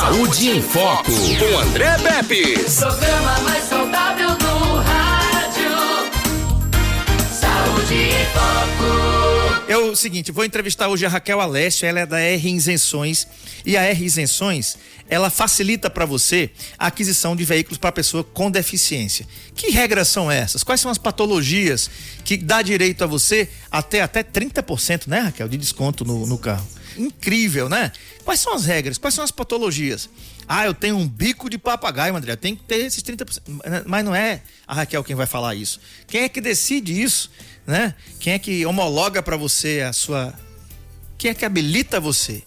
Saúde em Foco, com André Pepe. Programa mais saudável do rádio. Saúde em Foco. É o seguinte, vou entrevistar hoje a Raquel Alessio, ela é da R Isenções e a R Isenções, ela facilita para você a aquisição de veículos para pessoa com deficiência. Que regras são essas? Quais são as patologias que dá direito a você até até 30%, né, Raquel, de desconto no, no carro? Incrível, né? Quais são as regras? Quais são as patologias? Ah, eu tenho um bico de papagaio, André. Tem que ter esses 30%. Mas não é a Raquel quem vai falar isso. Quem é que decide isso, né? Quem é que homologa para você a sua. Quem é que habilita você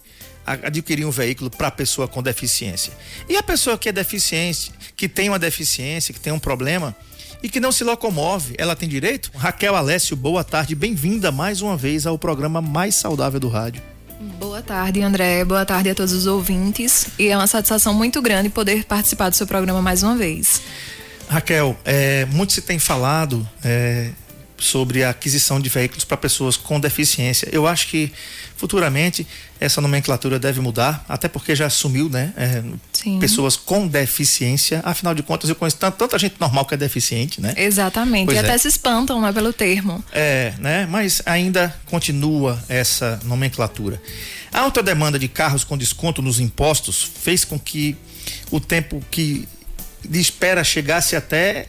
a adquirir um veículo para pessoa com deficiência? E a pessoa que é deficiente, que tem uma deficiência, que tem um problema e que não se locomove, ela tem direito? Raquel Alessio, boa tarde. Bem-vinda mais uma vez ao programa mais saudável do rádio. Boa tarde, André. Boa tarde a todos os ouvintes. E é uma satisfação muito grande poder participar do seu programa mais uma vez. Raquel, é, muito se tem falado é, sobre a aquisição de veículos para pessoas com deficiência. Eu acho que futuramente essa nomenclatura deve mudar, até porque já assumiu, né? É, pessoas com deficiência. Afinal de contas, eu conheço tanta, tanta gente normal que é deficiente, né? Exatamente. Pois e é. até se espantam, né, pelo termo. É, né? Mas ainda continua essa nomenclatura. A alta demanda de carros com desconto nos impostos fez com que o tempo que de espera chegasse até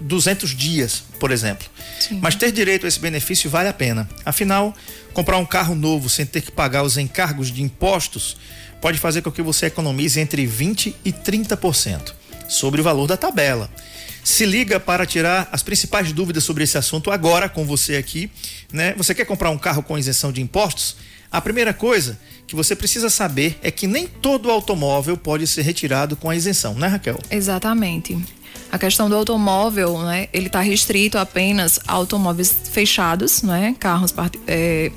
200 dias, por exemplo. Sim. Mas ter direito a esse benefício vale a pena. Afinal, comprar um carro novo sem ter que pagar os encargos de impostos pode fazer com que você economize entre 20 e 30% sobre o valor da tabela. Se liga para tirar as principais dúvidas sobre esse assunto agora com você aqui, né? Você quer comprar um carro com isenção de impostos? A primeira coisa que você precisa saber é que nem todo automóvel pode ser retirado com a isenção, né, Raquel? Exatamente. A questão do automóvel, né, ele está restrito apenas a automóveis fechados, né, carros é,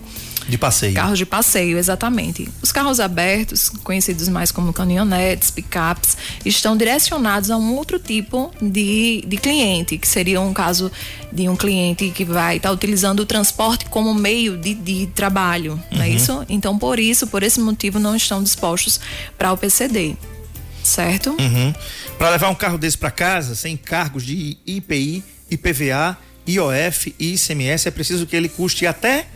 De passeio. Carros de passeio, exatamente. Os carros abertos, conhecidos mais como caminhonetes, picapes, estão direcionados a um outro tipo de, de cliente, que seria um caso de um cliente que vai estar utilizando o transporte como meio de, de trabalho, não é isso? Então, por isso, por esse motivo, não estão dispostos para o PCD, certo? Uhum. Para levar um carro desse para casa, sem cargos de IPI, IPVA, IOF e ICMS, é preciso que ele custe até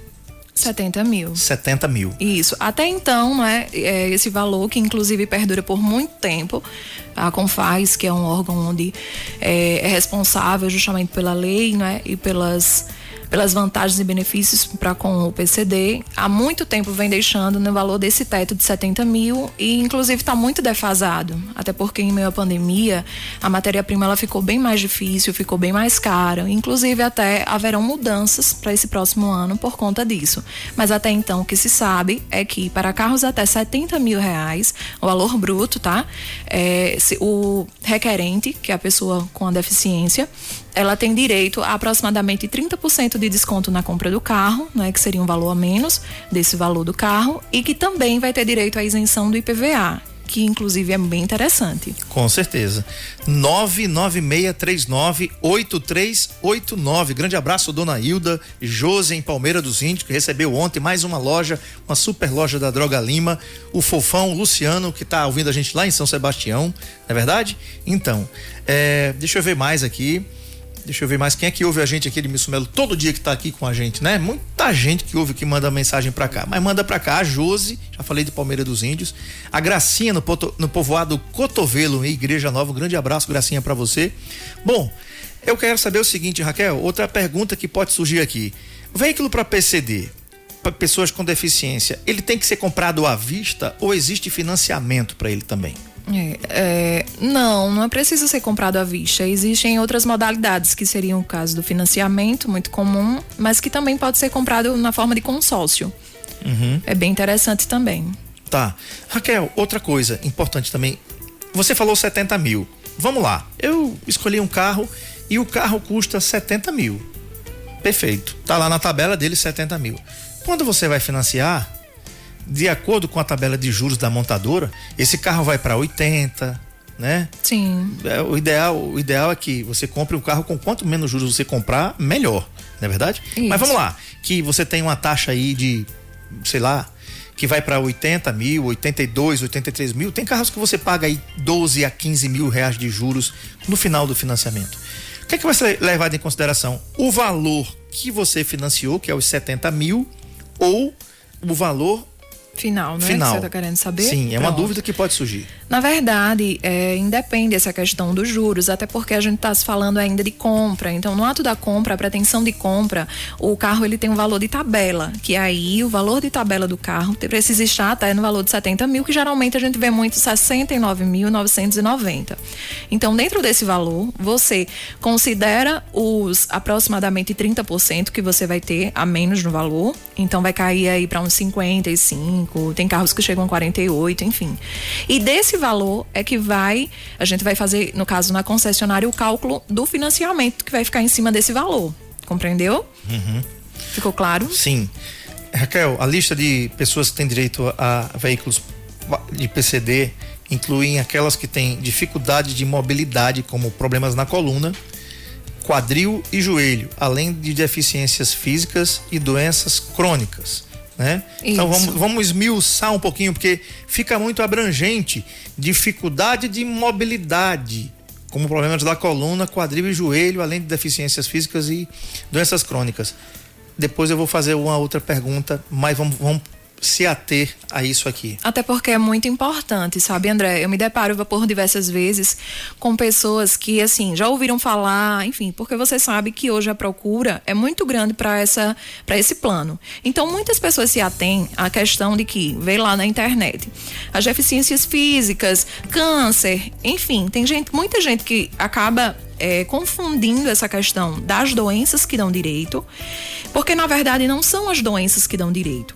70 mil. 70 mil. Isso. Até então, né, é esse valor que inclusive perdura por muito tempo, a Confaz, que é um órgão onde é, é responsável justamente pela lei, né, e pelas pelas vantagens e benefícios para com o PCD, há muito tempo vem deixando no valor desse teto de 70 mil e inclusive está muito defasado, até porque em meio à pandemia a matéria-prima ela ficou bem mais difícil, ficou bem mais cara, inclusive até haverão mudanças para esse próximo ano por conta disso. Mas até então o que se sabe é que para carros até 70 mil reais, o valor bruto, tá? É, se- o requerente, que é a pessoa com a deficiência, ela tem direito a aproximadamente 30% de desconto na compra do carro, né, que seria um valor a menos desse valor do carro, e que também vai ter direito à isenção do IPVA, que inclusive é bem interessante. Com certeza. 996398389. Grande abraço, dona Hilda, José em Palmeira dos Índios, que recebeu ontem mais uma loja, uma super loja da Droga Lima. O Fofão, Luciano, que tá ouvindo a gente lá em São Sebastião, não é verdade? Então, é, deixa eu ver mais aqui. Deixa eu ver mais quem é que ouve a gente aqui de Missumelo todo dia que tá aqui com a gente, né? Muita gente que ouve que manda mensagem pra cá. Mas manda pra cá a Josi, já falei de Palmeira dos Índios, a Gracinha no, no povoado Cotovelo, em Igreja Nova. Um grande abraço, Gracinha, pra você. Bom, eu quero saber o seguinte, Raquel, outra pergunta que pode surgir aqui. Veículo para PCD, para pessoas com deficiência, ele tem que ser comprado à vista ou existe financiamento para ele também? É, é, não, não é preciso ser comprado à vista. Existem outras modalidades, que seriam o caso do financiamento, muito comum, mas que também pode ser comprado na forma de consórcio. É bem interessante também. Tá. Raquel, outra coisa importante também. Você falou 70 mil. Vamos lá. Eu escolhi um carro e o carro custa 70 mil. Perfeito. Tá lá na tabela dele 70 mil. Quando você vai financiar, de acordo com a tabela de juros da montadora, esse carro vai para 80, né? Sim, É, o ideal, o ideal é que você compre um carro com quanto menos juros você comprar, melhor, não é verdade? Isso. Mas vamos lá, que você tem uma taxa aí de, sei lá, que vai para 80 mil, 82, 83 mil. Tem carros que você paga aí 12 a 15 mil reais de juros no final do financiamento. O que é que vai ser levado em consideração? O valor que você financiou, que é os 70 mil, ou o valor Final, né? final. Que você tá querendo saber? Sim, é uma Pronto. dúvida que pode surgir. Na verdade, é, independe essa questão dos juros, até porque a gente está se falando ainda de compra. Então, no ato da compra, a pretensão de compra, o carro ele tem um valor de tabela, que aí o valor de tabela do carro precisa estar até no valor de 70 mil, que geralmente a gente vê muito 69.990. Então, dentro desse valor, você considera os aproximadamente 30% que você vai ter a menos no valor. Então, vai cair aí para uns 55, tem carros que chegam a 48, enfim. E desse valor é que vai, a gente vai fazer, no caso na concessionária, o cálculo do financiamento que vai ficar em cima desse valor. Compreendeu? Ficou claro? Sim. Raquel, a lista de pessoas que têm direito a veículos de PCD incluem aquelas que têm dificuldade de mobilidade, como problemas na coluna, quadril e joelho, além de deficiências físicas e doenças crônicas. Né? Então vamos, vamos esmiuçar um pouquinho, porque fica muito abrangente. Dificuldade de mobilidade, como problemas da coluna, quadril e joelho, além de deficiências físicas e doenças crônicas. Depois eu vou fazer uma outra pergunta, mas vamos, vamos se ater a isso aqui. Até porque é muito importante, sabe, André? Eu me deparo por diversas vezes com pessoas que, assim, já ouviram falar, enfim, porque você sabe que hoje a procura é muito grande para esse plano. Então, muitas pessoas se atêm à questão de que vê lá na internet as deficiências físicas, câncer, enfim, tem gente, muita gente que acaba é, confundindo essa questão das doenças que dão direito, porque na verdade não são as doenças que dão direito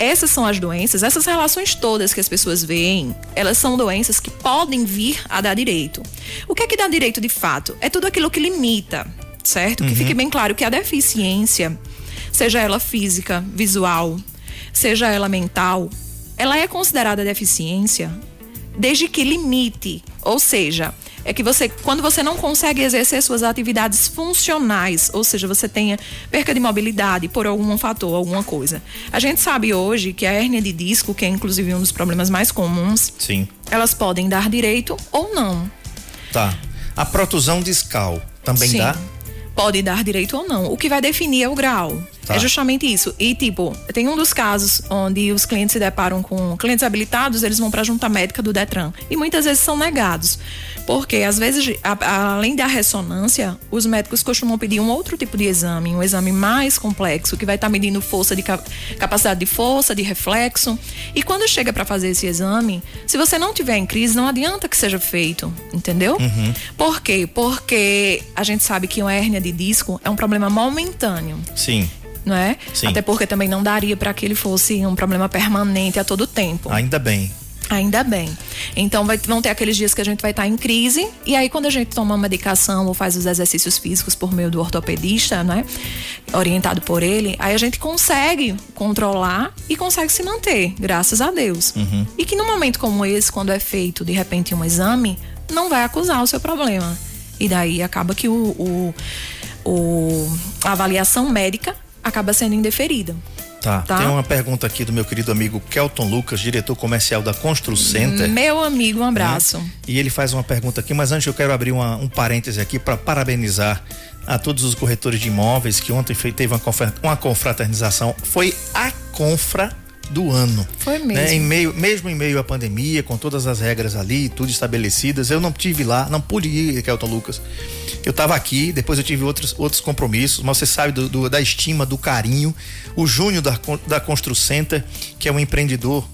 essas são as doenças, essas relações todas que as pessoas veem, elas são doenças que podem vir a dar direito. O que é que dá direito de fato? É tudo aquilo que limita, certo? Que fique bem claro que a deficiência, seja ela física, visual, seja ela mental, ela é considerada deficiência desde que limite, ou seja, é que você, quando você não consegue exercer suas atividades funcionais, ou seja, você tenha perca de mobilidade por algum fator, alguma coisa. A gente sabe hoje que a hérnia de disco, que é inclusive um dos problemas mais comuns, Sim. elas podem dar direito ou não. Tá. A protusão discal também Sim. dá? Pode dar direito ou não. O que vai definir é o grau. Tá. É justamente isso. E, tipo, tem um dos casos onde os clientes se deparam com clientes habilitados, eles vão para a junta médica do Detran. E muitas vezes são negados. Porque, às vezes, a- a- além da ressonância, os médicos costumam pedir um outro tipo de exame, um exame mais complexo, que vai estar medindo força de ca- capacidade de força, de reflexo. E quando chega para fazer esse exame, se você não tiver em crise, não adianta que seja feito, entendeu? Por quê? Porque a gente sabe que uma hérnia de disco é um problema momentâneo Sim. Não é? Sim. Até porque também não daria para que ele fosse um problema permanente a todo tempo. Ainda bem. Ainda bem. Então vai- vão ter aqueles dias que a gente vai estar em crise e aí quando a gente toma uma medicação ou faz os exercícios físicos por meio do ortopedista, né, orientado por ele, aí a gente consegue controlar e consegue se manter, graças a Deus. E que num momento como esse, quando é feito de repente um exame, não vai acusar o seu problema. E daí acaba que o, o- o- a avaliação médica acaba sendo indeferida. Tá. Tá. Tem uma pergunta aqui do meu querido amigo Kelton Lucas, diretor comercial da Constru Center. Meu amigo, um abraço. E ele faz uma pergunta aqui, mas antes eu quero abrir uma- um parêntese aqui para parabenizar a todos os corretores de imóveis que ontem teve uma confraternização. Foi a confra do ano. Foi mesmo. Né? Em meio, mesmo em meio à pandemia, com todas as regras ali, tudo estabelecidas, eu não tive lá, não pude ir, Kelton Lucas. Eu estava aqui, depois eu tive outros, outros compromissos, mas você sabe do- do- da estima, do carinho. O Júnior da, da Constru Center, que é um empreendedor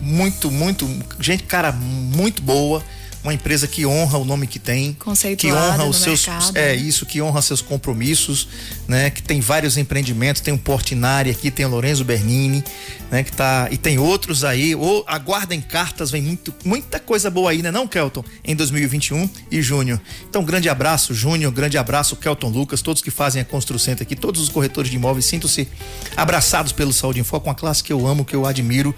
muito, muito, gente, cara, muito boa. Uma empresa que honra o nome que tem, que honra os seus, mercado. é isso, que honra seus compromissos, né? Que tem vários empreendimentos, tem o Portinari aqui, tem o Lorenzo Bernini, né? Que tá e tem outros aí. Ou aguardem cartas, vem muito, muita coisa boa aí, né? Não, Kelton, em 2021 e Júnior. Então, grande abraço, Júnior, grande abraço, Kelton Lucas, todos que fazem a Constru Center aqui, todos os corretores de imóveis, sintam-se abraçados pelo Saúde em Foco, uma classe que eu amo, que eu admiro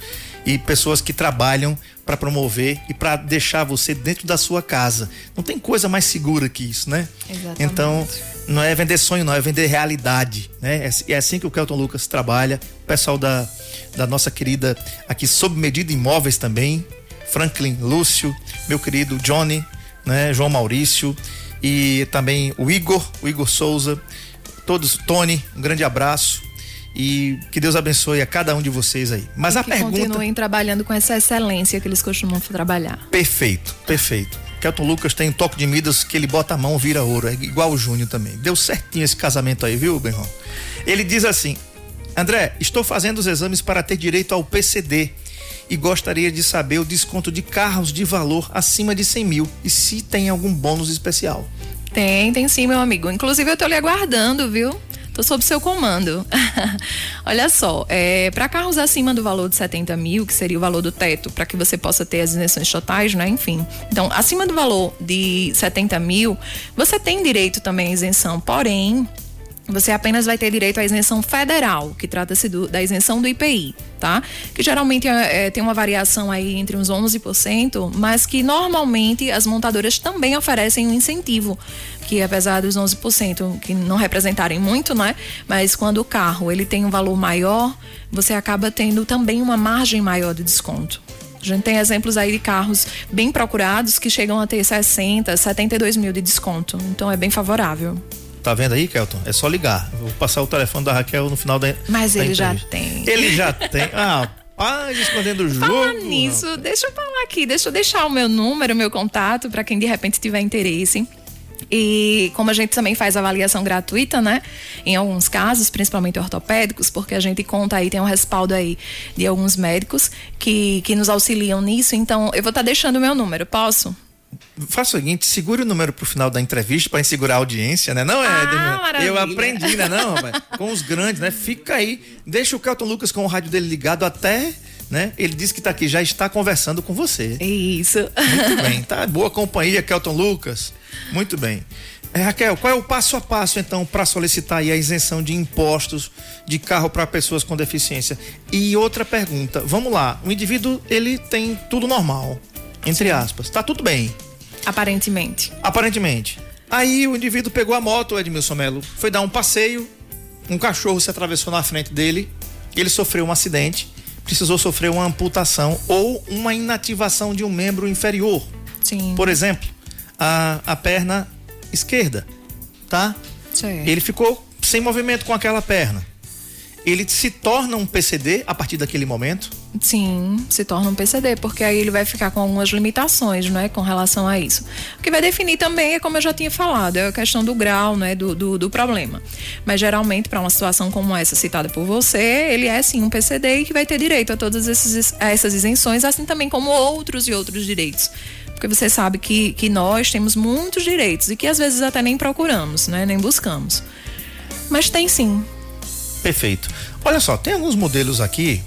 e pessoas que trabalham para promover e para deixar você dentro da sua casa. Não tem coisa mais segura que isso, né? Exatamente. Então, não é vender sonho, não, é vender realidade, né? É, é assim que o Kelton Lucas trabalha. O pessoal da, da nossa querida aqui, sob medida imóveis também, Franklin Lúcio, meu querido Johnny, né? João Maurício e também o Igor, o Igor Souza, todos, Tony, um grande abraço e que Deus abençoe a cada um de vocês aí. Mas e a que pergunta. continuem trabalhando com essa excelência que eles costumam trabalhar. Perfeito, perfeito. Kelton Lucas tem um toque de Midas que ele bota a mão, vira ouro. É igual o Júnior também. Deu certinho esse casamento aí, viu, Benron? Ele diz assim: André, estou fazendo os exames para ter direito ao PCD e gostaria de saber o desconto de carros de valor acima de 100 mil e se tem algum bônus especial. Tem, tem sim, meu amigo. Inclusive, eu tô lhe aguardando, viu? Tô sob seu comando. Olha só, é, para carros acima do valor de 70 mil, que seria o valor do teto, para que você possa ter as isenções totais, né? Enfim. Então, acima do valor de 70 mil, você tem direito também à isenção. Porém, você apenas vai ter direito à isenção federal, que trata-se da isenção do IPI, tá? Que geralmente é, é, tem uma variação aí entre uns 11%, mas que normalmente as montadoras também oferecem um incentivo, que apesar dos 11% que não representarem muito, né? Mas quando o carro ele tem um valor maior, você acaba tendo também uma margem maior de desconto. A gente tem exemplos aí de carros bem procurados que chegam a ter 60, 72 mil de desconto. Então é bem favorável. Tá vendo aí, Kelton? É só ligar. Vou passar o telefone da Raquel no final da. Mas da ele já entrevista. tem. Ele já tem. Ah, paz escondendo o jogo. Falar nisso, deixa eu falar aqui, deixa eu deixar o meu número, o meu contato, para quem de repente tiver interesse. E como a gente também faz avaliação gratuita, né? Em alguns casos, principalmente ortopédicos, porque a gente conta aí, tem um respaldo aí de alguns médicos que, que nos auxiliam nisso. Então, eu vou estar deixando o meu número, posso? Faça o seguinte, segure o número pro final da entrevista para segurar a audiência, né? Não é? Ah, eu aprendi, né? Não, rapaz? com os grandes, né? Fica aí, deixa o Kelton Lucas com o rádio dele ligado até, né? Ele disse que tá aqui, já está conversando com você. Isso. Muito bem, tá? Boa companhia, Kelton Lucas. Muito bem. É, Raquel, qual é o passo a passo, então, para solicitar aí a isenção de impostos de carro para pessoas com deficiência? E outra pergunta, vamos lá, o indivíduo, ele tem tudo normal, entre aspas, tá tudo bem, Aparentemente. aparentemente. Aí o indivíduo pegou a moto, Edmilson Melo, foi dar um passeio, um cachorro se atravessou na frente dele, ele sofreu um acidente, precisou sofrer uma amputação ou uma inativação de um membro inferior. Sim. Por exemplo, a, a perna esquerda, tá? Certo. Ele ficou sem movimento com aquela perna. Ele se torna um PCD a partir daquele momento. Sim, se torna um PCD, porque aí ele vai ficar com algumas limitações, não é, com relação a isso. O que vai definir também é como eu já tinha falado, é a questão do grau, né, do, do, do problema. Mas geralmente para uma situação como essa citada por você, ele é sim um PCD e que vai ter direito a todas esses, a essas isenções, assim também como outros e outros direitos. Porque você sabe que, que nós temos muitos direitos e que às vezes até nem procuramos, né, nem buscamos. Mas tem sim. Perfeito. Olha só, tem alguns modelos aqui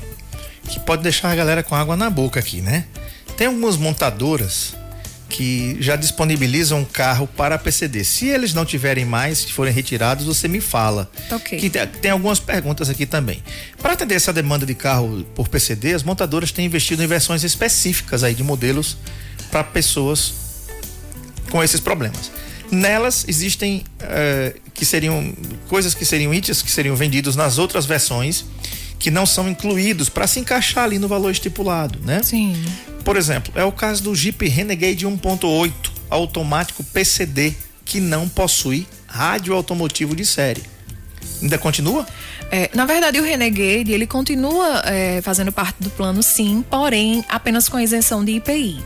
que pode deixar a galera com água na boca aqui, né? Tem algumas montadoras que já disponibilizam um carro para PCD. Se eles não tiverem mais, se forem retirados, você me fala. Ok. Que tem, tem algumas perguntas aqui também. Para atender essa demanda de carro por PCD, as montadoras têm investido em versões específicas aí de modelos para pessoas com esses problemas. Nelas existem eh, que seriam coisas que seriam itens que seriam vendidos nas outras versões que não são incluídos para se encaixar ali no valor estipulado, né? Sim. Por exemplo, é o caso do Jeep Renegade 1.8 automático PCD que não possui rádio automotivo de série. Ainda continua? É, na verdade, o Renegade ele continua é, fazendo parte do plano, sim, porém apenas com isenção de IPI.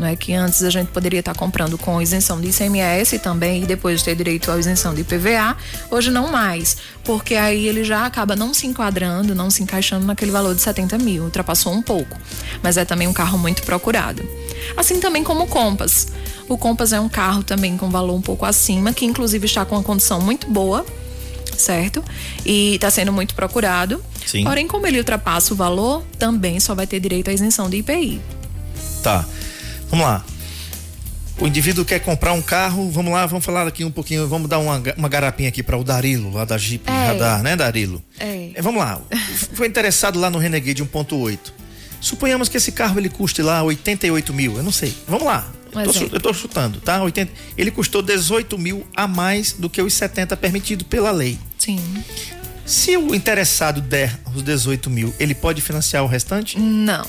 Não é que antes a gente poderia estar comprando com isenção de ICMS também e depois ter direito à isenção de IPVA. Hoje não mais, porque aí ele já acaba não se enquadrando, não se encaixando naquele valor de 70 mil, ultrapassou um pouco. Mas é também um carro muito procurado. Assim também como o Compass. O Compass é um carro também com valor um pouco acima, que inclusive está com uma condição muito boa, certo? E está sendo muito procurado. Sim. Porém, como ele ultrapassa o valor, também só vai ter direito à isenção de IPI. Tá. Vamos lá. O indivíduo quer comprar um carro, vamos lá, vamos falar aqui um pouquinho, vamos dar uma, uma garapinha aqui para o Darilo, lá da Jeep É. Radar, né, Darilo? É. É, vamos lá. Foi interessado lá no Renegade 1.8. Suponhamos que esse carro ele custe lá 88 mil, eu não sei. Vamos lá. Um Eu tô, eu tô chutando, tá? 80, ele custou 18 mil a mais do que os 70 permitido pela lei. Sim. Se o interessado der os 18 mil, ele pode financiar o restante? Não.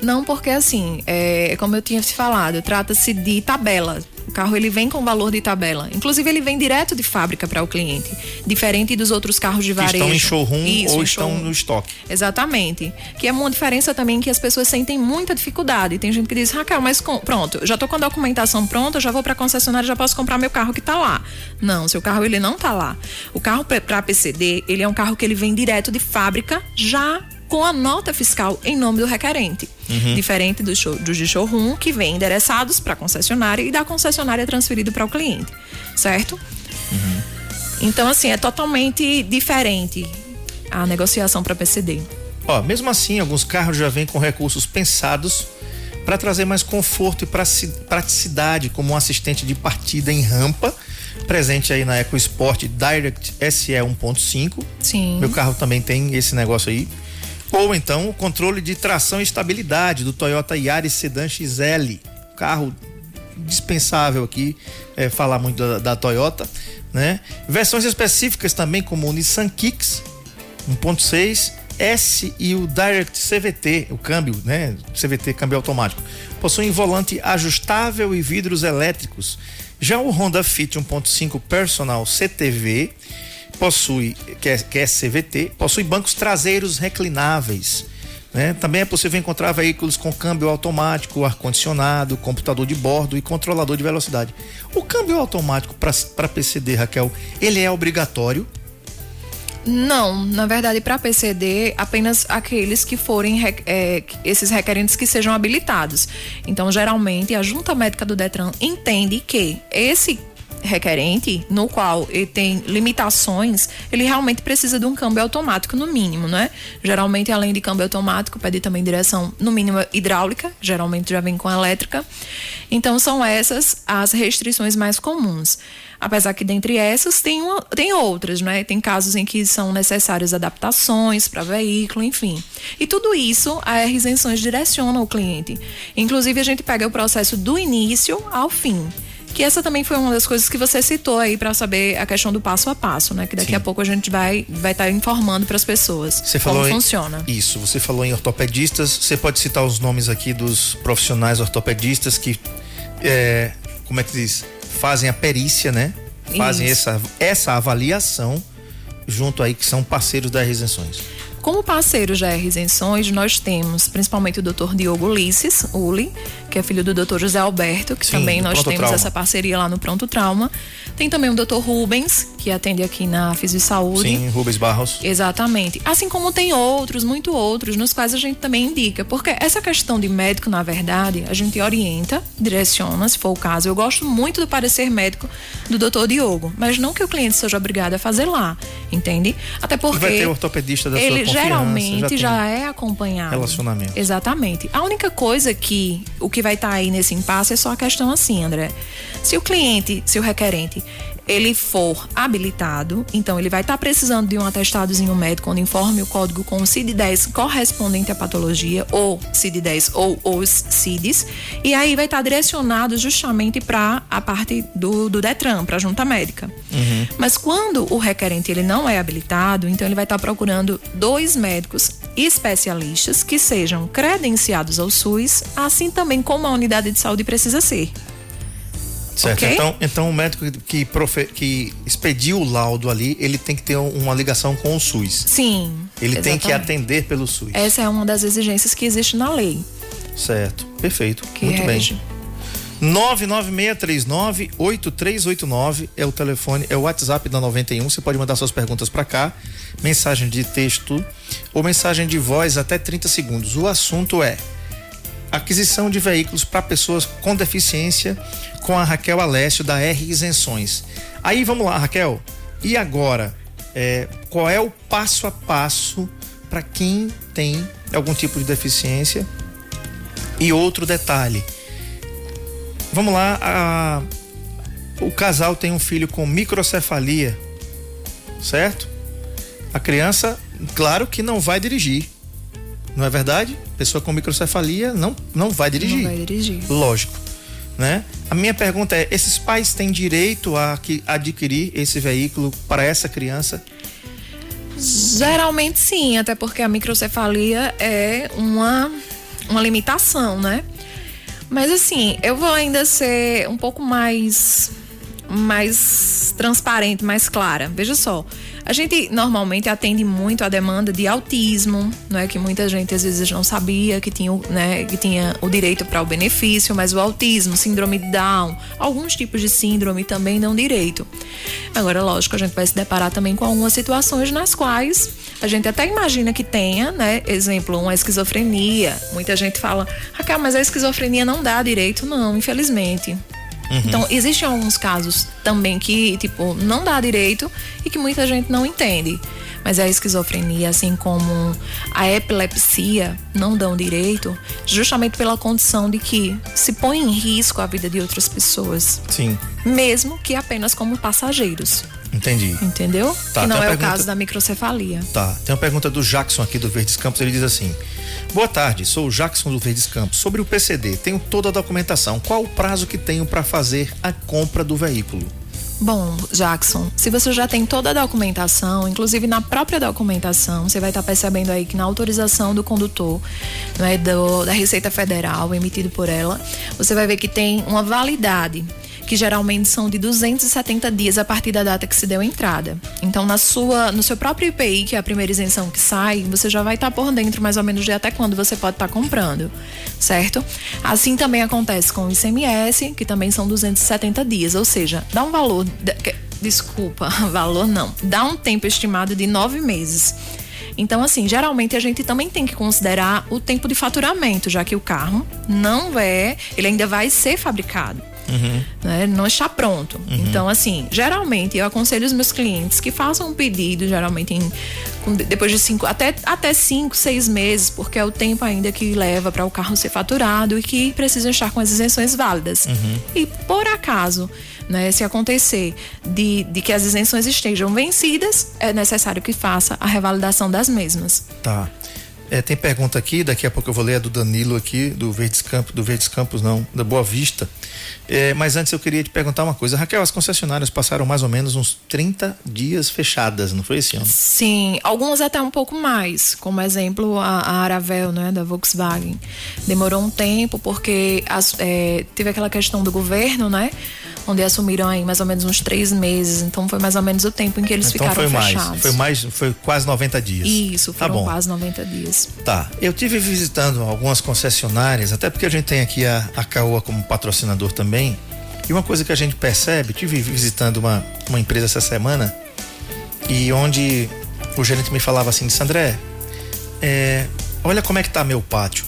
Não, porque assim, é, como eu tinha te falado, trata-se de tabela. O carro ele vem com valor de tabela. Inclusive, ele vem direto de fábrica para o cliente. Diferente dos outros carros de Que varejo. estão em showroom Isso, ou em estão showroom. no estoque. Exatamente. Que é uma diferença também que as pessoas sentem muita dificuldade. Tem gente que diz, Raquel, mas com- pronto, já tô com a documentação pronta, já vou pra concessionária, já posso comprar meu carro que tá lá. Não, seu carro ele não tá lá. O carro pra PCD, ele é um carro que ele vem direto de fábrica, já com a nota fiscal em nome do requerente. Diferente dos show, dos de showroom, que vem endereçados para concessionária e da concessionária transferido para o cliente. Certo? Então, assim, é totalmente diferente a negociação para PCD. Ó, mesmo assim, alguns carros já vêm com recursos pensados para trazer mais conforto e praticidade, como um assistente de partida em rampa, presente aí na EcoSport Direct SE 1.5. Sim. Meu carro também tem esse negócio aí. Ou então o controle de tração e estabilidade do Toyota Yaris Sedan XL. Carro dispensável aqui, é, falar muito da, da Toyota, né? Versões específicas também como o Nissan Kicks 1.6 S e o Direct CVT, o câmbio, né? CVT, câmbio automático. Possuem volante ajustável e vidros elétricos. Já o Honda Fit 1.5 Personal CTV possui, que é, que é CVT, possui bancos traseiros reclináveis. Né? Também é possível encontrar veículos com câmbio automático, ar-condicionado, computador de bordo e controlador de velocidade. O câmbio automático para PCD, Raquel, ele é obrigatório? Não, na verdade, para PCD, apenas aqueles que forem re- é, esses requerentes que sejam habilitados. Então, geralmente, a junta médica do Detran entende que esse requerente, no qual ele tem limitações, ele realmente precisa de um câmbio automático, no mínimo, né? Geralmente, além de câmbio automático, pede também direção, no mínimo, hidráulica, geralmente já vem com elétrica. Então, são essas as restrições mais comuns. Apesar que dentre essas tem, uma- tem outras, né? Tem casos em que são necessárias adaptações para veículo, enfim. E tudo isso a Isenções direciona o cliente. Inclusive, a gente pega o processo do início ao fim. Que essa também foi uma das coisas que você citou aí para saber a questão do passo a passo, né? Que daqui Sim. a pouco a gente vai vai estar informando para as pessoas Você como falou em- funciona. Isso, você falou em ortopedistas. Você pode citar os nomes aqui dos profissionais ortopedistas que, é, como é que diz? Fazem a perícia, né? Fazem Isso. essa, essa avaliação junto aí, que são parceiros das isenções. Como parceiros da Isenções, nós temos principalmente o Dr. Diogo Ulisses, Uli, que é filho do Dr. José Alberto, que Sim, também nós temos Trauma. essa parceria lá no Pronto Trauma. Tem também o Dr. Rubens, que atende aqui na Fisio Saúde. Sim, Rubens Barros. Exatamente. Assim como tem outros, muito outros, nos quais a gente também indica. Porque essa questão de médico, na verdade, a gente orienta, direciona, se for o caso. Eu gosto muito do parecer médico do doutor Diogo, mas não que o cliente seja obrigado a fazer lá, entende? Até porque. vai ter ortopedista da sua ele geralmente já já, é acompanhado. relacionamento. Exatamente. A única coisa que o que vai estar aí nesse impasse é só a questão assim, André. Se o cliente, se o requerente, ele for habilitado, então ele vai estar precisando de um atestadozinho médico onde informe o código com o CID-10 correspondente à patologia, ou CID-10 ou os CIDs, e aí vai estar direcionado justamente para a parte do, do DETRAN, para a junta médica. Mas quando o requerente ele não é habilitado, então ele vai estar procurando dois médicos especialistas que sejam credenciados ao SUS, assim também como a unidade de saúde precisa ser. Certo. Ok? Então, então o médico que, profe- que expediu o laudo ali, ele tem que ter um- uma ligação com o SUS. Sim. Ele tem que exatamente. atender pelo SUS. Essa é uma das exigências que existe na lei. Certo. Perfeito. Que Muito rege. bem. 996398389 é o telefone, é o WhatsApp da 91. Você pode mandar suas perguntas para cá, mensagem de texto ou mensagem de voz até 30 segundos. O assunto é aquisição de veículos para pessoas com deficiência com a Raquel Alessio da R Isenções. Aí vamos lá, Raquel. E agora, é, qual é o passo a passo para quem tem algum tipo de deficiência? E outro detalhe. Vamos lá, a- o casal tem um filho com microcefalia, certo? A criança, claro que não vai dirigir, não é verdade? Pessoa com microcefalia não, não vai dirigir. Não vai dirigir. Lógico. Né? A minha pergunta é: esses pais têm direito a que, adquirir esse veículo para essa criança? Geralmente sim, até porque a microcefalia é uma, uma limitação, né? Mas assim, eu vou ainda ser um pouco mais mais transparente, mais clara. Veja só, a gente normalmente atende muito a demanda de autismo, não é que muita gente às vezes não sabia que tinha, né, que tinha o direito para o benefício, mas o autismo, síndrome de Down, alguns tipos de síndrome também dão direito. Agora, lógico, a gente vai se deparar também com algumas situações nas quais a gente até imagina que tenha, né? Exemplo, uma esquizofrenia. Muita gente fala, Raquel, mas a esquizofrenia não dá direito, não, infelizmente. Uhum. Então, existem alguns casos também que, tipo, não dá direito e que muita gente não entende. Mas a esquizofrenia, assim como a epilepsia, não dão direito, justamente pela condição de que se põe em risco a vida de outras pessoas. Sim. Mesmo que apenas como passageiros. Entendi. Entendeu? Tá, que não é pergunta... o caso da microcefalia. Tá. Tem uma pergunta do Jackson aqui do Verdes Campos. Ele diz assim: Boa tarde, sou o Jackson do Verdes Campos. Sobre o PCD, tenho toda a documentação. Qual o prazo que tenho para fazer a compra do veículo? Bom, Jackson, se você já tem toda a documentação, inclusive na própria documentação, você vai estar percebendo aí que na autorização do condutor, é do, da Receita Federal, emitido por ela, você vai ver que tem uma validade que geralmente são de 270 dias a partir da data que se deu entrada. Então, na sua, no seu próprio IPI, que é a primeira isenção que sai, você já vai estar por dentro mais ou menos de até quando você pode estar comprando, certo? Assim também acontece com o ICMS, que também são 270 dias, ou seja, dá um valor. Desculpa, valor não. Dá um tempo estimado de nove meses. Então, assim, geralmente a gente também tem que considerar o tempo de faturamento, já que o carro não é, ele ainda vai ser fabricado. Uhum. Né? Não está pronto. Uhum. Então, assim, geralmente eu aconselho os meus clientes que façam um pedido, geralmente em, depois de cinco, até, até cinco, seis meses, porque é o tempo ainda que leva para o carro ser faturado e que precisa estar com as isenções válidas. Uhum. E por acaso, né, se acontecer de, de que as isenções estejam vencidas, é necessário que faça a revalidação das mesmas. Tá. É, tem pergunta aqui, daqui a pouco eu vou ler a do Danilo aqui, do Verdes Campos, do Verdes Campos não, da Boa Vista. É, mas antes eu queria te perguntar uma coisa. Raquel, as concessionárias passaram mais ou menos uns 30 dias fechadas, não foi esse ano? Sim, algumas até um pouco mais. Como exemplo, a, a Aravel, né, da Volkswagen. Demorou um tempo porque as, é, teve aquela questão do governo, né? Onde assumiram aí mais ou menos uns três meses. Então foi mais ou menos o tempo em que eles então ficaram foi fechados. Mais, foi mais, foi quase 90 dias. Isso, tá foram tá bom. quase 90 dias. Tá. Eu tive visitando algumas concessionárias, até porque a gente tem aqui a, a Caoa como patrocinador também. E uma coisa que a gente percebe, tive visitando uma, uma empresa essa semana, e onde o gerente me falava assim, disse, André, é, olha como é que tá meu pátio.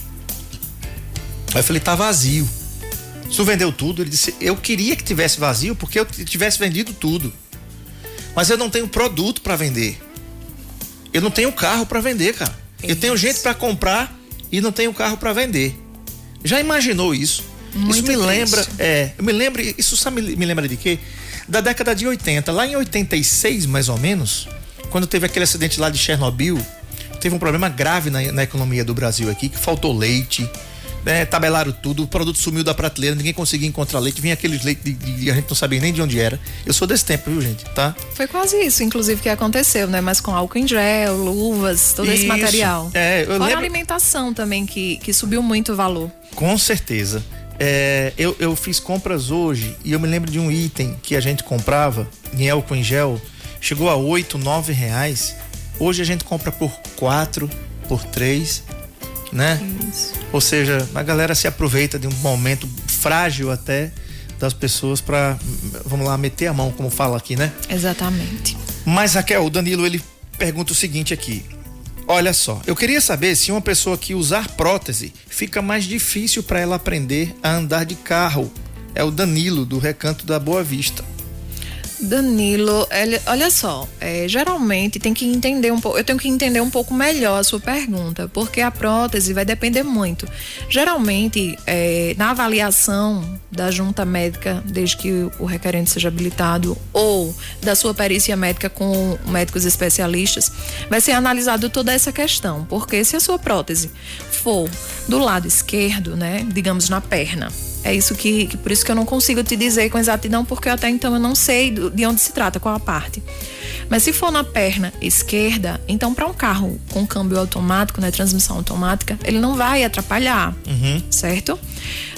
Aí eu falei, tá vazio. Tu vendeu tudo? Ele disse: Eu queria que tivesse vazio porque eu tivesse vendido tudo. Mas eu não tenho produto para vender. Eu não tenho carro para vender, cara. Isso. Eu tenho gente para comprar e não tenho carro para vender. Já imaginou isso? Muito isso me triste. lembra, é, eu me lembro, isso sabe, me lembra de quê? Da década de 80, lá em 86 mais ou menos, quando teve aquele acidente lá de Chernobyl, teve um problema grave na, na economia do Brasil aqui, que faltou leite, né, tabelaram tudo, o produto sumiu da prateleira, ninguém conseguia encontrar leite, vinha aqueles leite de, de, a gente não sabia nem de onde era. Eu sou desse tempo, viu, gente? Tá? Foi quase isso, inclusive, que aconteceu, né? Mas com álcool em gel, luvas, todo isso. esse material. É, eu Fora lembro... a alimentação também, que, que subiu muito o valor. Com certeza. É, eu, eu fiz compras hoje e eu me lembro de um item que a gente comprava em álcool em gel, chegou a oito, nove reais. Hoje a gente compra por quatro, por três né? Isso. Ou seja, a galera se aproveita de um momento frágil até das pessoas para, vamos lá, meter a mão, como fala aqui, né? Exatamente. Mas Raquel, o Danilo ele pergunta o seguinte aqui. Olha só, eu queria saber se uma pessoa que usar prótese fica mais difícil para ela aprender a andar de carro. É o Danilo do Recanto da Boa Vista. Danilo, olha só, é, geralmente tem que entender um pouco, eu tenho que entender um pouco melhor a sua pergunta, porque a prótese vai depender muito. Geralmente, é, na avaliação da junta médica, desde que o requerente seja habilitado, ou da sua perícia médica com médicos especialistas, vai ser analisado toda essa questão, porque se a sua prótese for do lado esquerdo, né, digamos na perna, é isso que, que, por isso que eu não consigo te dizer com exatidão, porque até então eu não sei do, de onde se trata, qual a parte. Mas se for na perna esquerda, então para um carro com câmbio automático, né, transmissão automática, ele não vai atrapalhar, uhum. certo?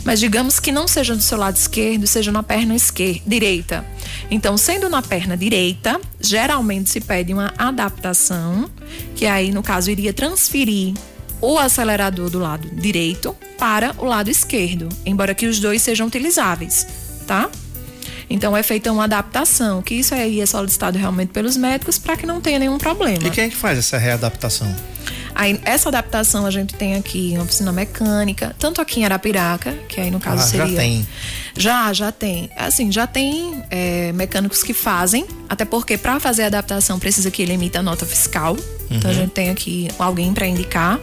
Mas digamos que não seja do seu lado esquerdo, seja na perna esquerda, direita. Então, sendo na perna direita, geralmente se pede uma adaptação, que aí no caso iria transferir o acelerador do lado direito para o lado esquerdo, embora que os dois sejam utilizáveis, tá? Então é feita uma adaptação, que isso aí é solicitado realmente pelos médicos para que não tenha nenhum problema. E quem é que faz essa readaptação? Aí, essa adaptação a gente tem aqui em oficina mecânica, tanto aqui em Arapiraca, que aí no caso ah, seria. Já tem. Já, já tem. Assim, já tem é, mecânicos que fazem, até porque para fazer a adaptação precisa que ele emita nota fiscal. Uhum. Então a uhum. gente tem aqui alguém para indicar.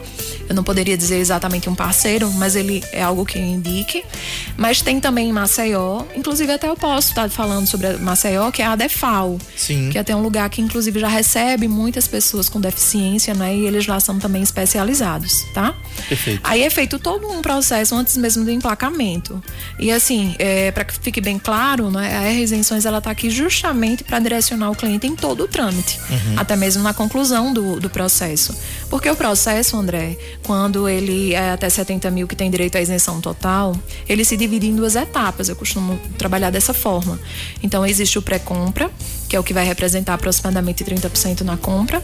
Eu não poderia dizer exatamente um parceiro, mas ele é algo que indique. Mas tem também em Maceió, inclusive até eu posso estar falando sobre Maceió, que é a Defal. Sim. Que é até um lugar que inclusive já recebe muitas pessoas com deficiência, né? E eles lá são também especializados, tá? Perfeito. Aí é feito todo um processo antes mesmo do emplacamento. E assim, é, para que fique bem claro, né, a R Isenções ela tá aqui justamente para direcionar o cliente em todo o trâmite, uhum. até mesmo na conclusão do, do processo. Porque o processo, André, quando ele é até 70 mil que tem direito à isenção total, ele se divide em duas etapas. Eu costumo trabalhar dessa forma. Então existe o pré-compra, que é o que vai representar aproximadamente 30% na compra,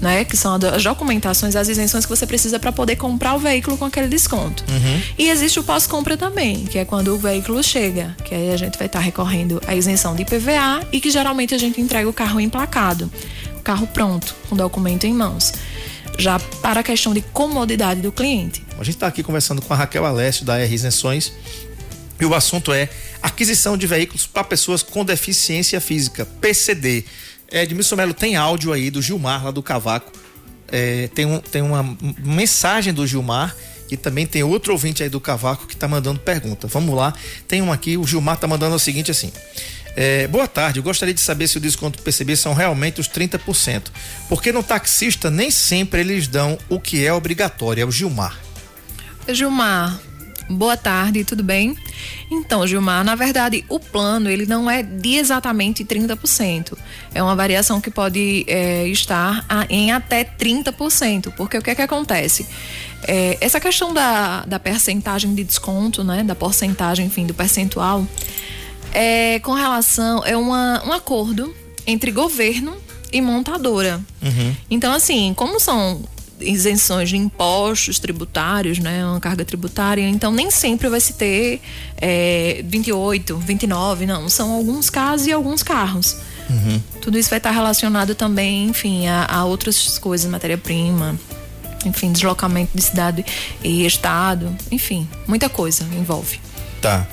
né? Que são as documentações, as isenções que você precisa para poder comprar o veículo com aquele desconto. Uhum. E existe o pós-compra também, que é quando o veículo chega, que aí a gente vai estar tá recorrendo à isenção de IPVA e que geralmente a gente entrega o carro emplacado, o carro pronto, com documento em mãos. Já para a questão de comodidade do cliente. A gente está aqui conversando com a Raquel Alessio da R Isenções e o assunto é aquisição de veículos para pessoas com deficiência física, PCD. É, Edmilson Melo tem áudio aí do Gilmar lá do Cavaco. É, tem, um, tem uma mensagem do Gilmar e também tem outro ouvinte aí do Cavaco que está mandando pergunta. Vamos lá, tem um aqui, o Gilmar está mandando o seguinte assim. É, boa tarde, eu gostaria de saber se o desconto do PCB são realmente os 30%. Porque no taxista nem sempre eles dão o que é obrigatório, é o Gilmar. Gilmar, Boa tarde, tudo bem? Então, Gilmar, na verdade, o plano ele não é de exatamente 30%. É uma variação que pode é, estar em até 30%, porque o que é que acontece? É, essa questão da, da percentagem de desconto, né, da porcentagem, enfim, do percentual, é com relação, é uma, um acordo entre governo e montadora. Uhum. Então, assim, como são isenções de impostos tributários, né, uma carga tributária, então nem sempre vai se ter é, 28, 29, não, são alguns casos e alguns carros. Uhum. Tudo isso vai estar relacionado também, enfim, a, a outras coisas, matéria-prima, enfim, deslocamento de cidade e estado, enfim, muita coisa envolve. Tá.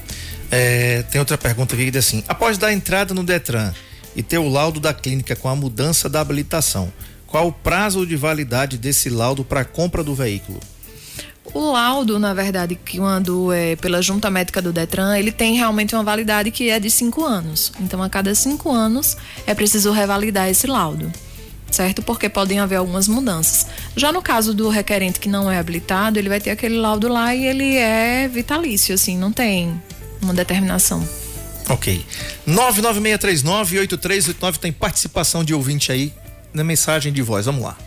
É, tem outra pergunta aqui que diz assim: após dar entrada no Detran e ter o laudo da clínica com a mudança da habilitação, qual o prazo de validade desse laudo para compra do veículo? O laudo, na verdade, que quando é pela junta médica do Detran, ele tem realmente uma validade que é de cinco anos. Então, a cada cinco anos é preciso revalidar esse laudo, certo? Porque podem haver algumas mudanças. Já no caso do requerente que não é habilitado, ele vai ter aquele laudo lá e ele é vitalício, assim, não tem uma determinação. Ok. 996398389 tem participação de ouvinte aí na mensagem de voz. Vamos lá.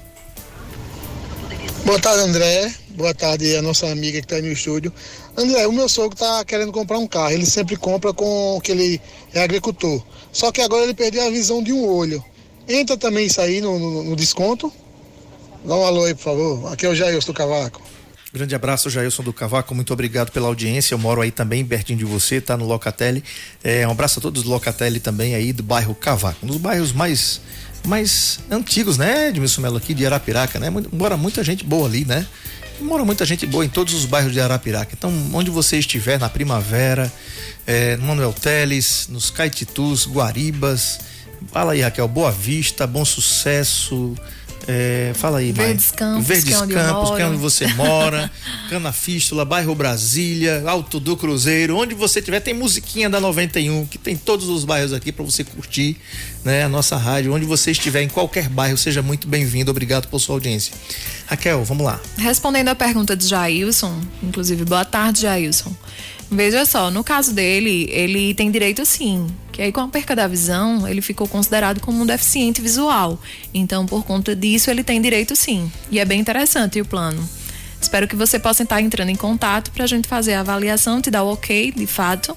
Boa tarde, André. Boa tarde a nossa amiga que está aí no estúdio. André, o meu sogro está querendo comprar um carro. Ele sempre compra com que ele é agricultor. Só que agora ele perdeu a visão de um olho. Entra também isso aí no, no, no desconto? Dá um alô aí, por favor. Aqui é o Jailson do Cavaco. Grande abraço, Jailson do Cavaco. Muito obrigado pela audiência. Eu moro aí também, pertinho de você, tá no Locatelli. É, um abraço a todos do Locatelli também aí do bairro Cavaco. Um dos bairros mais mais antigos, né, Edmilson Melo, aqui de Arapiraca, né? Mora muita gente boa ali, né? Mora muita gente boa em todos os bairros de Arapiraca. Então, onde você estiver, na Primavera, é, no Manuel Teles, nos Caetitus, Guaribas, Fala aí, Raquel. Boa Vista, bom sucesso. É, fala aí, Verdes. Campos, Verdes que é Campos, que é onde você mora. Cana Fístula, bairro Brasília, Alto do Cruzeiro, onde você tiver, tem musiquinha da 91, que tem todos os bairros aqui para você curtir, né? A nossa rádio, onde você estiver, em qualquer bairro, seja muito bem-vindo. Obrigado por sua audiência. Raquel, vamos lá. Respondendo a pergunta de Jailson, inclusive, boa tarde, Jailson. Veja só, no caso dele, ele tem direito sim, que aí com a perca da visão, ele ficou considerado como um deficiente visual. Então, por conta disso, ele tem direito sim. E é bem interessante o plano. Espero que você possa estar entrando em contato para a gente fazer a avaliação, te dar o ok, de fato,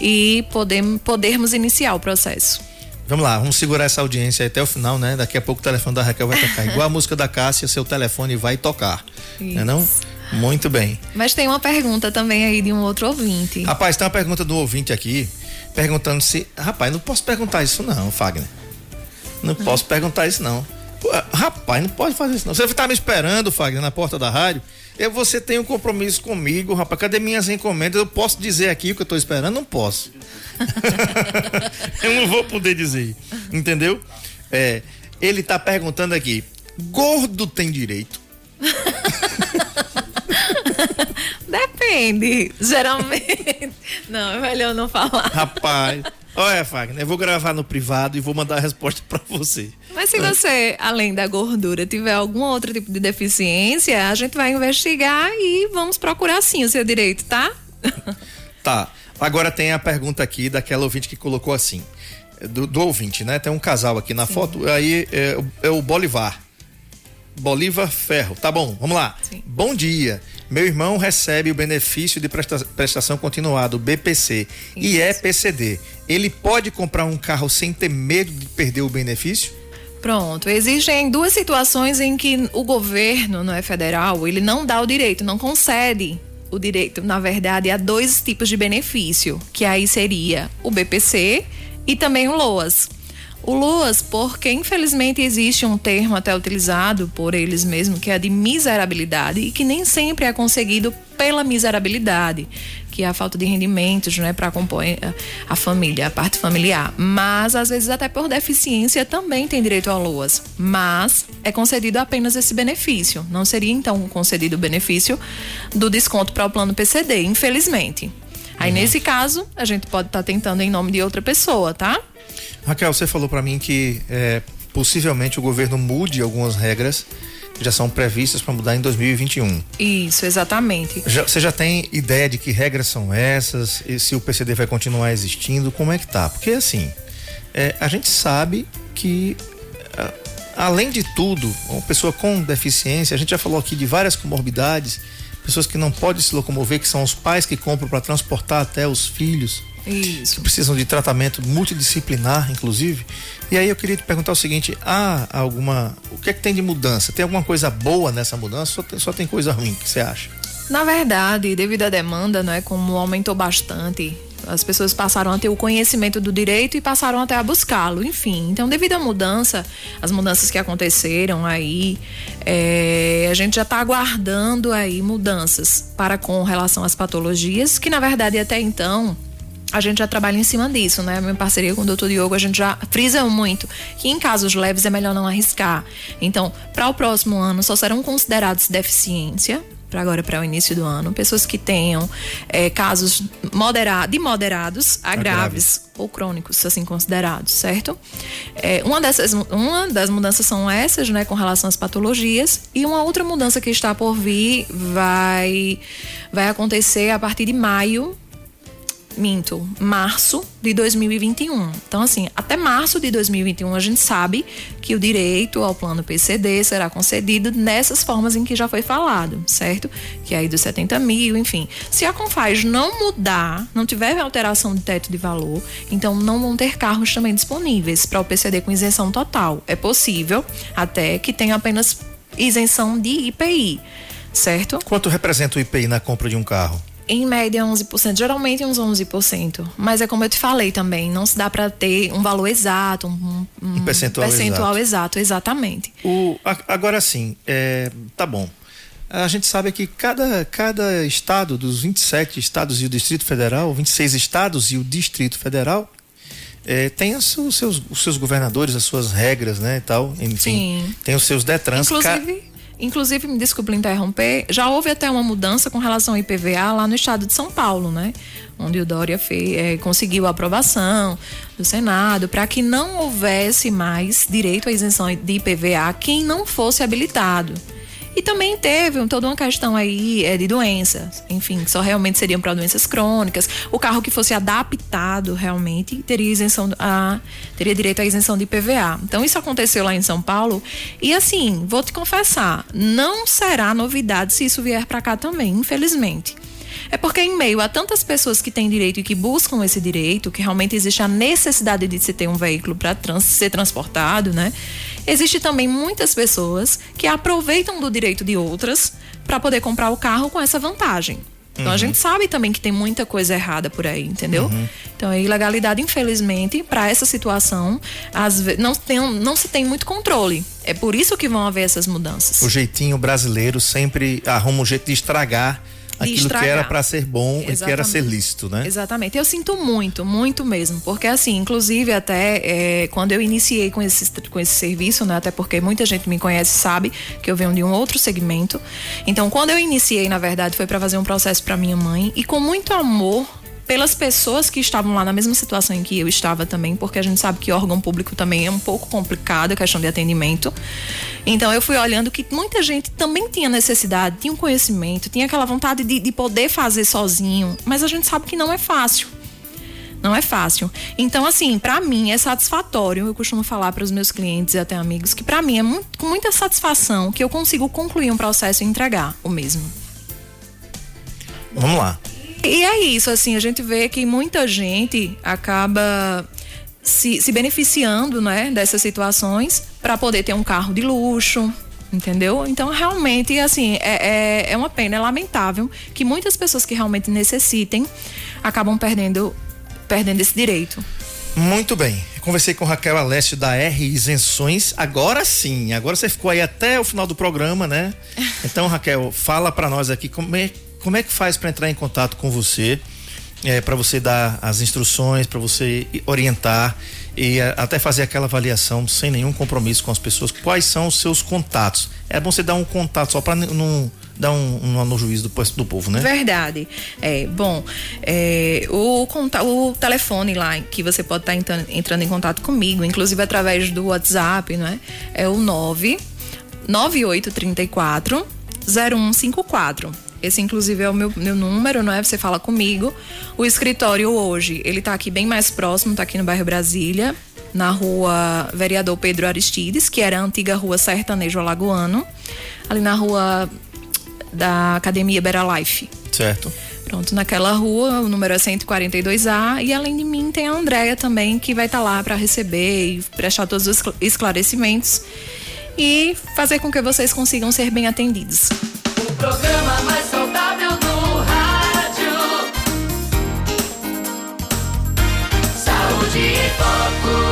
e poder, podermos iniciar o processo. Vamos lá, vamos segurar essa audiência até o final, né? Daqui a pouco o telefone da Raquel vai tocar. Igual a música da Cássia, seu telefone vai tocar. Não é não? Muito bem. Mas tem uma pergunta também aí de um outro ouvinte. Rapaz, tem uma pergunta do ouvinte aqui, perguntando se. Rapaz, não posso perguntar isso, não, Fagner. Não posso perguntar isso, não. Pô, Rapaz, não pode fazer isso, não. Você tá me esperando, Fagner, na porta da rádio. Eu, você tem um compromisso comigo, rapaz. Cadê minhas encomendas? Eu posso dizer aqui o que eu tô esperando? Não posso. eu não vou poder dizer. Entendeu? É, ele tá perguntando aqui: gordo tem direito? Depende. Geralmente. Não, é melhor não falar. Rapaz. Olha, Fagner, eu vou gravar no privado e vou mandar a resposta pra você. Mas se você, além da gordura, tiver algum outro tipo de deficiência, a gente vai investigar e vamos procurar sim o seu direito, tá? Tá. Agora tem a pergunta aqui daquela ouvinte que colocou assim. Do, do ouvinte, né? Tem um casal aqui na foto. Aí é, o- é o Bolivar. Bolívar Ferro. Tá bom, vamos lá. Sim. Bom dia. Meu irmão recebe o benefício de presta- prestação continuada, o BPC, e é PCD. Ele pode comprar um carro sem ter medo de perder o benefício? Pronto. Existem duas situações em que o governo, não é federal, ele não dá o direito, não concede o direito, na verdade, a dois tipos de benefício, que aí seria o BPC e também o LOAS. O LOAS, porque infelizmente existe um termo até utilizado por eles mesmos, que é de miserabilidade, e que nem sempre é conseguido pela miserabilidade, que é a falta de rendimentos, né, para compor a- a família, a parte familiar. Mas às vezes até por deficiência também tem direito ao LOAS, mas é concedido apenas esse benefício. Não seria então concedido o benefício do desconto para o plano PCD, infelizmente. Aí nesse caso, a gente pode estar tentando em nome de outra pessoa, tá? Raquel, você falou para mim que é, possivelmente o governo mude algumas regras que já são previstas para mudar em 2021. Isso, exatamente. Já- você já tem ideia de que regras são essas? E se o PCD vai continuar existindo? Como é que tá? Porque assim, é, a gente sabe que além de tudo, uma pessoa com deficiência, a gente já falou aqui de várias comorbidades, pessoas que não podem se locomover, que são os pais que compram para transportar até os filhos Isso. que precisam de tratamento multidisciplinar, inclusive. E aí eu queria te perguntar o seguinte: há alguma. O que é que tem de mudança? Tem alguma coisa boa nessa mudança? Só tem, só tem coisa ruim? O que você acha? Na verdade, devido à demanda, não é como aumentou bastante, as pessoas passaram a ter o conhecimento do direito e passaram até a buscá-lo, enfim. Então, devido à mudança, as mudanças que aconteceram aí, é, a gente já está aguardando aí mudanças para com relação às patologias, que na verdade até então a gente já trabalha em cima disso, né? Minha parceria com o Dr. Diogo, a gente já frisa muito que em casos leves é melhor não arriscar. Então, para o próximo ano, só serão considerados deficiência, para agora, para o início do ano, pessoas que tenham eh, casos modera de moderados a A graves, graves. ou crônicos, assim considerados, certo? Eh, uma, dessas, uma das mudanças são essas, né, com relação às patologias, e uma outra mudança que está por vir vai, vai acontecer a partir de maio minto, março de 2021. Então, assim, até março de 2021 a gente sabe que o direito ao plano PCD será concedido nessas formas em que já foi falado, certo? Que é aí dos 70 mil, enfim. Se a Confaz não mudar, não tiver alteração de teto de valor, então não vão ter carros também disponíveis para o PCD com isenção total. É possível até que tenha apenas isenção de IPI, certo? Quanto representa o IPI na compra de um carro? Em média, 11%, geralmente uns 11%. Mas é como eu te falei também, não se dá para ter um valor exato, um, Um percentual percentual exato, exatamente. O, agora sim, é, tá bom. A gente sabe que cada, cada estado, dos 27 estados e o Distrito Federal, 26 estados e o Distrito Federal, é, tem os seus, os seus governadores, as suas regras, né, e tal, enfim, Sim. tem os seus detrans. Inclusive, inclusive, me desculpe interromper, já houve até uma mudança com relação ao IPVA lá no estado de São Paulo, né? Onde o Dória fez, é, conseguiu a aprovação do Senado para que não houvesse mais direito à isenção de IPVA quem não fosse habilitado. E também teve toda uma questão aí é, de doenças, enfim, que só realmente seriam para doenças crônicas. O carro que fosse adaptado realmente teria isenção a, teria direito à isenção de IPVA. Então isso aconteceu lá em São Paulo e assim, vou te confessar, não será novidade se isso vier para cá também, infelizmente. É porque, em meio a tantas pessoas que têm direito e que buscam esse direito, que realmente existe a necessidade de se ter um veículo para trans, ser transportado, né? Existe também muitas pessoas que aproveitam do direito de outras para poder comprar o carro com essa vantagem. Então uhum. a gente sabe também que tem muita coisa errada por aí, entendeu? Uhum. Então a ilegalidade, infelizmente, para essa situação, às vezes, não, tem, não se tem muito controle. É por isso que vão haver essas mudanças. O jeitinho brasileiro sempre arruma um jeito de estragar aquilo estragar. que era para ser bom Exatamente. e que era ser lícito, né? Exatamente. Eu sinto muito, muito mesmo, porque assim, inclusive até é, quando eu iniciei com esse, com esse serviço, né? Até porque muita gente me conhece sabe que eu venho de um outro segmento. Então, quando eu iniciei, na verdade, foi para fazer um processo para minha mãe e com muito amor pelas pessoas que estavam lá na mesma situação em que eu estava também, porque a gente sabe que órgão público também é um pouco complicado a questão de atendimento. Então eu fui olhando que muita gente também tinha necessidade, tinha um conhecimento, tinha aquela vontade de, de poder fazer sozinho, mas a gente sabe que não é fácil. Não é fácil. Então, assim, para mim é satisfatório. Eu costumo falar para os meus clientes e até amigos que para mim é muito, com muita satisfação que eu consigo concluir um processo e entregar o mesmo. Vamos lá. E é isso, assim, a gente vê que muita gente acaba se, se beneficiando, né, dessas situações para poder ter um carro de luxo, entendeu? Então, realmente, assim, é, é, é, uma pena, é lamentável que muitas pessoas que realmente necessitem acabam perdendo, perdendo esse direito. Muito bem. conversei com Raquel Alessio da R Isenções. Agora sim, agora você ficou aí até o final do programa, né? Então, Raquel, fala para nós aqui como é como é que faz para entrar em contato com você? É, para você dar as instruções, para você orientar e a, até fazer aquela avaliação sem nenhum compromisso com as pessoas. Quais são os seus contatos? É bom você dar um contato só para não dar um, um no juízo do, do povo, né? Verdade. É, bom, é, o, o telefone lá que você pode estar tá entrando, entrando em contato comigo, inclusive através do WhatsApp, né? É o 9 9834 0154. Esse, inclusive, é o meu, meu número, não é? Você fala comigo. O escritório hoje, ele tá aqui bem mais próximo, tá aqui no bairro Brasília, na rua Vereador Pedro Aristides, que era a antiga rua Sertanejo Alagoano, ali na rua da Academia Bera Life. Certo. Pronto, naquela rua, o número é 142A, e além de mim tem a Andréia também, que vai estar tá lá para receber e prestar todos os esclarecimentos e fazer com que vocês consigam ser bem atendidos. Programa mais saudável do rádio. Saúde em Foco.